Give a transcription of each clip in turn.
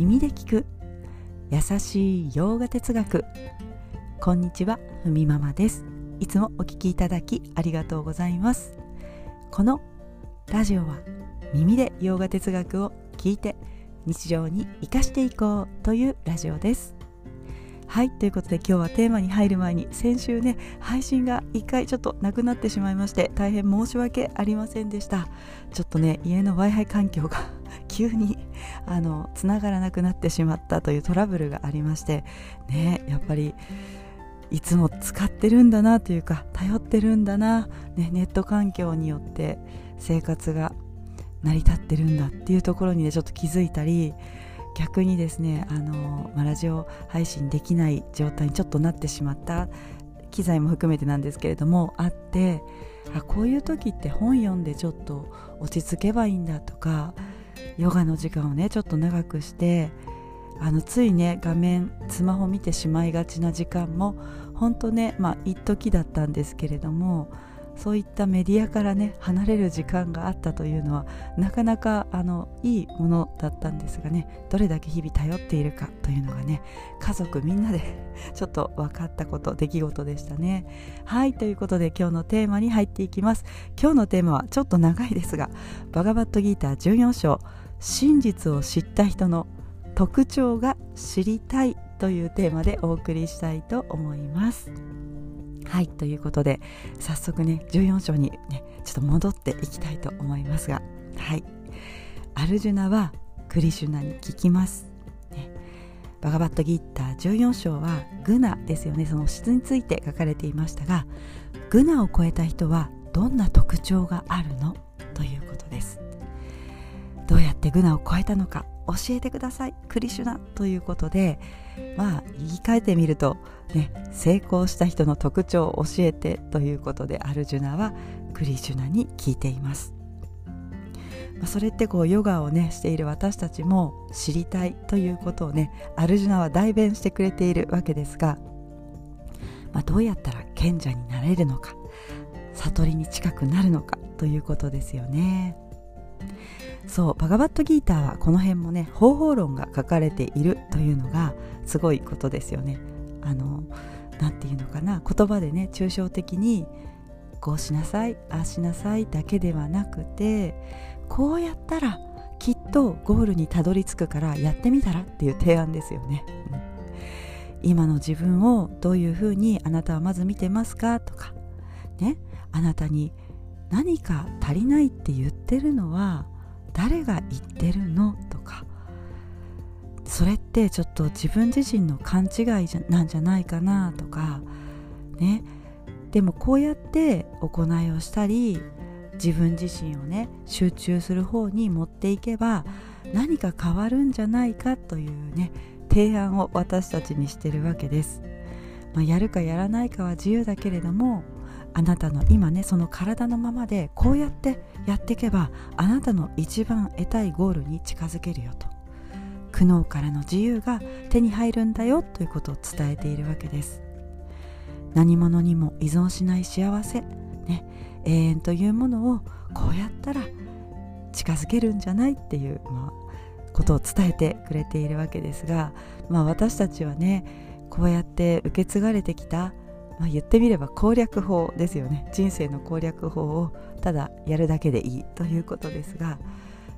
耳で聞く。優しい洋画哲学。こんにちはふみママです。いつもお聞きいただきありがとうございます。このラジオは耳で洋画哲学を聞いて日常に生かしていこうというラジオです。はいということで今日はテーマに入る前に先週ね配信が1回ちょっとなくなってしまいまして大変申し訳ありませんでした。ちょっとね家の w i f i 環境が急にあのつながらなくなってしまったというトラブルがありましてねやっぱりいつも使ってるんだなというか頼ってるんだな、ね、ネット環境によって生活が成り立ってるんだっていうところにねちょっと気づいたり逆にですねあの、ま、ラジオ配信できない状態にちょっとなってしまった機材も含めてなんですけれどもあってあこういう時って本読んでちょっと落ち着けばいいんだとかヨガの時間をねちょっと長くしてあのついね画面スマホ見てしまいがちな時間も本当ねまあ一時だったんですけれどもそういったメディアからね離れる時間があったというのはなかなかあのいいものだったんですがねどれだけ日々頼っているかというのがね家族みんなで ちょっと分かったこと出来事でしたね。はいということで今日のテーマに入っていきます。今日のテーマはちょっと長いですがバガバットギーター14章真実を知った人の特徴が知りたいというテーマでお送りしたいと思います。はいということで早速ね14章にねちょっと戻っていきたいと思いますがはい。アルジュナはクリシュナに聞きます、ね、バガバットギーター14章はグナですよね。その質について書かれていましたがグナを超えた人はどんな特徴があるの？ということです。どうやってグナを超えたのか？教えてくださいクリシュナということでまあ言い換えてみると、ね、成功した人の特徴を教えてということでアルジュナはクリシュナに聞いています。まあ、それってこうヨガをねしている私たちも知りたいということをねアルジュナは代弁してくれているわけですが、まあ、どうやったら賢者になれるのか悟りに近くなるのかということですよね。そうバガバットギーターはこの辺もね方法論が書かれているというのがすごいことですよね。あの何て言うのかな言葉でね抽象的にこうしなさいああしなさいだけではなくてこうやったらきっとゴールにたどり着くからやってみたらっていう提案ですよね、今の自分をどういうふうにあなたはまず見てますかとかね。あなたに何か足りないって言ってるのは誰が言ってるの？とか。それってちょっと自分自身の勘違いじゃなんじゃないかな？とか。ね。でもこうやって行いをしたり自分自身をね集中する方に持っていけば何か変わるんじゃないかというね提案を私たちにしてるわけです、まあ、やるかやらないかは自由だけれどもあなたの今ねその体のままでこうやってやっていけばあなたの一番得たいゴールに近づけるよと。苦悩からの自由が手に入るんだよということを伝えているわけです。何者にも依存しない幸せ、ね、永遠というものをこうやったら近づけるんじゃないっていう、まあ、ことを伝えてくれているわけですが、まあ、私たちはねこうやって受け継がれてきたまあ、言ってみれば攻略法ですよね。人生の攻略法をただやるだけでいいということですが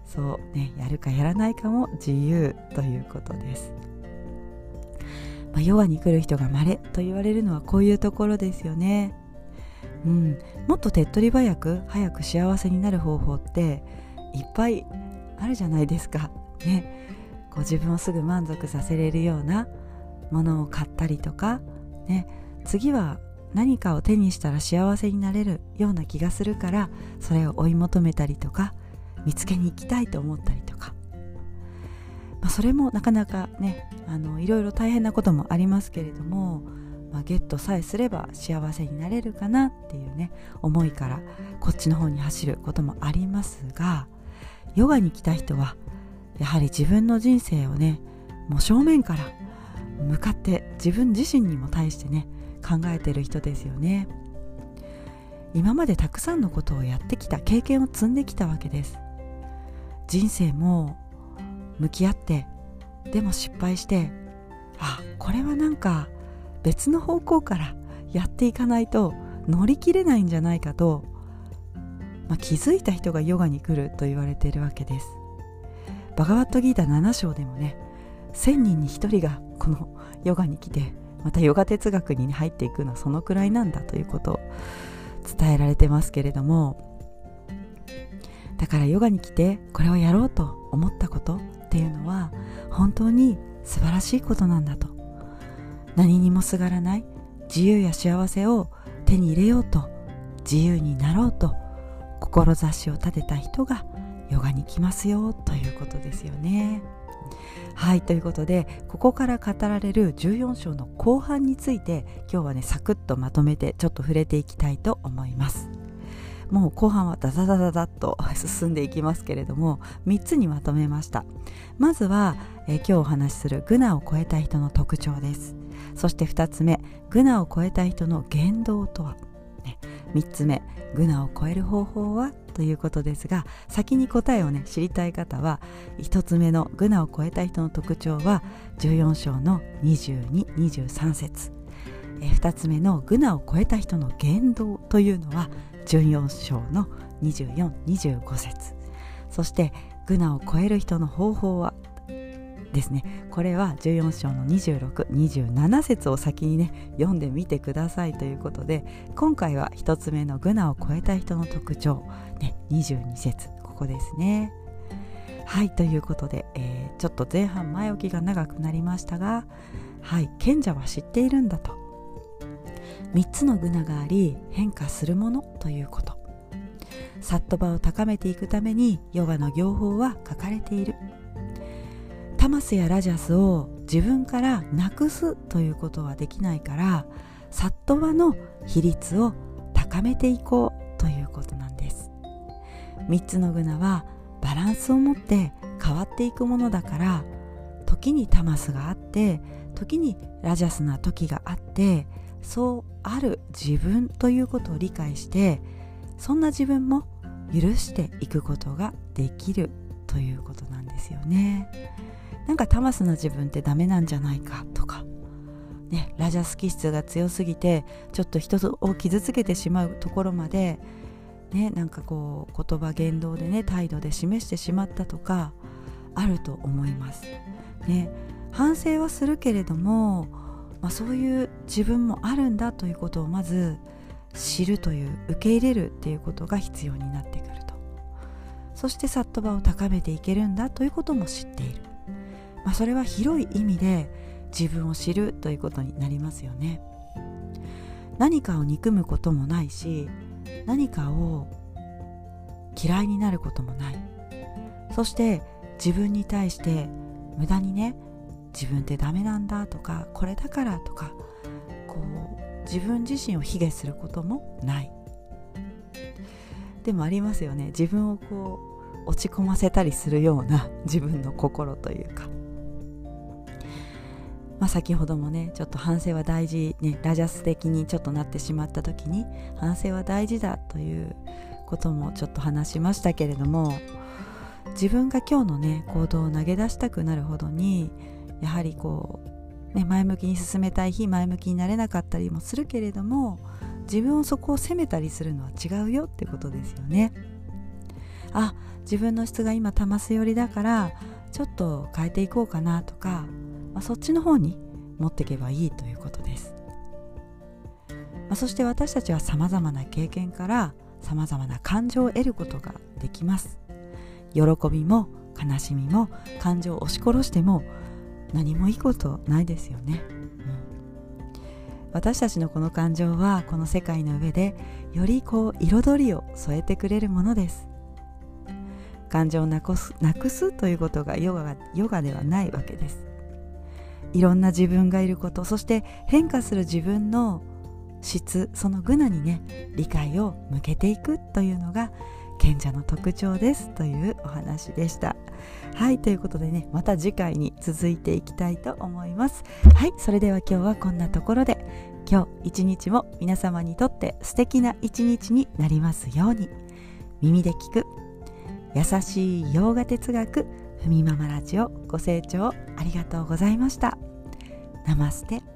そうねやるかやらないかも自由ということです、まあ、ヨガに来る人が稀と言われるのはこういうところですよね。うん、もっと手っ取り早く早く幸せになる方法っていっぱいあるじゃないですか。ね。こ自分をすぐ満足させれるようなものを買ったりとかね。次は何かを手にしたら幸せになれるような気がするからそれを追い求めたりとか見つけに行きたいと思ったりとか、まあ、それもなかなかねあのいろいろ大変なこともありますけれども、まあ、ゲットさえすれば幸せになれるかなっていうね思いからこっちの方に走ることもありますがヨガに来た人はやはり自分の人生をねもう正面から向かって自分自身にも対してね考えてる人ですよね。今までたくさんのことをやってきた経験を積んできたわけです。人生も向き合ってでも失敗してあこれはなんか別の方向からやっていかないと乗り切れないんじゃないかと、まあ、気づいた人がヨガに来ると言われているわけです。バガバットギータ7章でもね1000人に1人がこのヨガに来てまたヨガ哲学に、入っていくのはそのくらいなんだということを伝えられてますけれどもだからヨガに来てこれをやろうと思ったことっていうのは本当に素晴らしいことなんだと何にもすがらない自由や幸せを手に入れようと自由になろうと志を立てた人がヨガに来ますよということですよね。はいということでここから語られる14章の後半について今日はねサクッとまとめてちょっと触れていきたいと思います。もう後半はダダダダダッと 進んでいきますけれども3つにまとめました。まずは、え、今日お話しするグナを超えた人の特徴です。そして2つ目グナを超えた人の言動とは、3つ目グナを超える方法は？ということですが先に答えをね知りたい方は1つ目のグナを超えた人の特徴は14章の2223節。2つ目のグナを超えた人の言動というのは14章の2425節。そしてグナを超える人の方法は？ですね。これは14章の2627節を先にね読んでみてくださいということで今回は1つ目のグナを超えた人の特徴、ね、22節ここですね。はいということで、えー、ちょっと前半前置きが長くなりましたがはい賢者は知っているんだと。3つのグナがあり変化するものということ。サットバを高めていくためにヨガの行法は書かれている。タマスやラジャスを自分からなくすということはできないからサットバの比率を高めていこうということなんです。3つのグナはバランスを持って変わっていくものだから時にタマスがあって時にラジャスな時があってそうある自分ということを理解してそんな自分も許していくことができる。ということなんですよね。なんかタマスな自分ってダメなんじゃないかとか。ねラジャス気質が強すぎてちょっと人を傷つけてしまうところまでねなんかこう言葉言動でね態度で示してしまったとかあると思います。ね反省はするけれどもまあ、そういう自分もあるんだということをまず知るという受け入れるっていうことが必要になってくると。そしてサットバを高めていけるんだということも知っている、まあ、それは広い意味で自分を知るということになりますよね。何かを憎むこともないし何かを嫌いになることもない。そして自分に対して無駄にね自分ってダメなんだとかこれだからとかこう自分自身を卑下することもない。でもありますよね。自分をこう落ち込ませたりするような 自分の心というかまあ、先ほどもねちょっと反省は大事、ね、ラジャス的にちょっとなってしまった時に反省は大事だということもちょっと話しましたけれども自分が今日のね行動を投げ出したくなるほどにやはりこう、ね、前向きに進めたい日前向きになれなかったりもするけれども自分をそこを責めたりするのは違うよってことですよね。あ自分の質が今玉す寄りだからちょっと変えていこうかなとか、まあ、そっちの方に持っていけばいいということです。まあ、そして私たちはさまざまな経験からさまざまな感情を得ることができます。喜びも悲しみも感情を押し殺しても何もいいことないですよね、うん、私たちのこの感情はこの世界の上でよりこう彩りを添えてくれるものです感情をなくすなくすということがヨガヨガではないわけです。いろんな自分がいることそして変化する自分の質そのグナにね理解を向けていくというのが賢者の特徴ですというお話でした。はいということでねまた次回に続いていきたいと思います。はいそれでは今日はこんなところで今日一日も皆様にとって素敵な一日になりますように。耳で聞く優しい洋画哲学ふみママラジオご清聴ありがとうございました。ナマステ。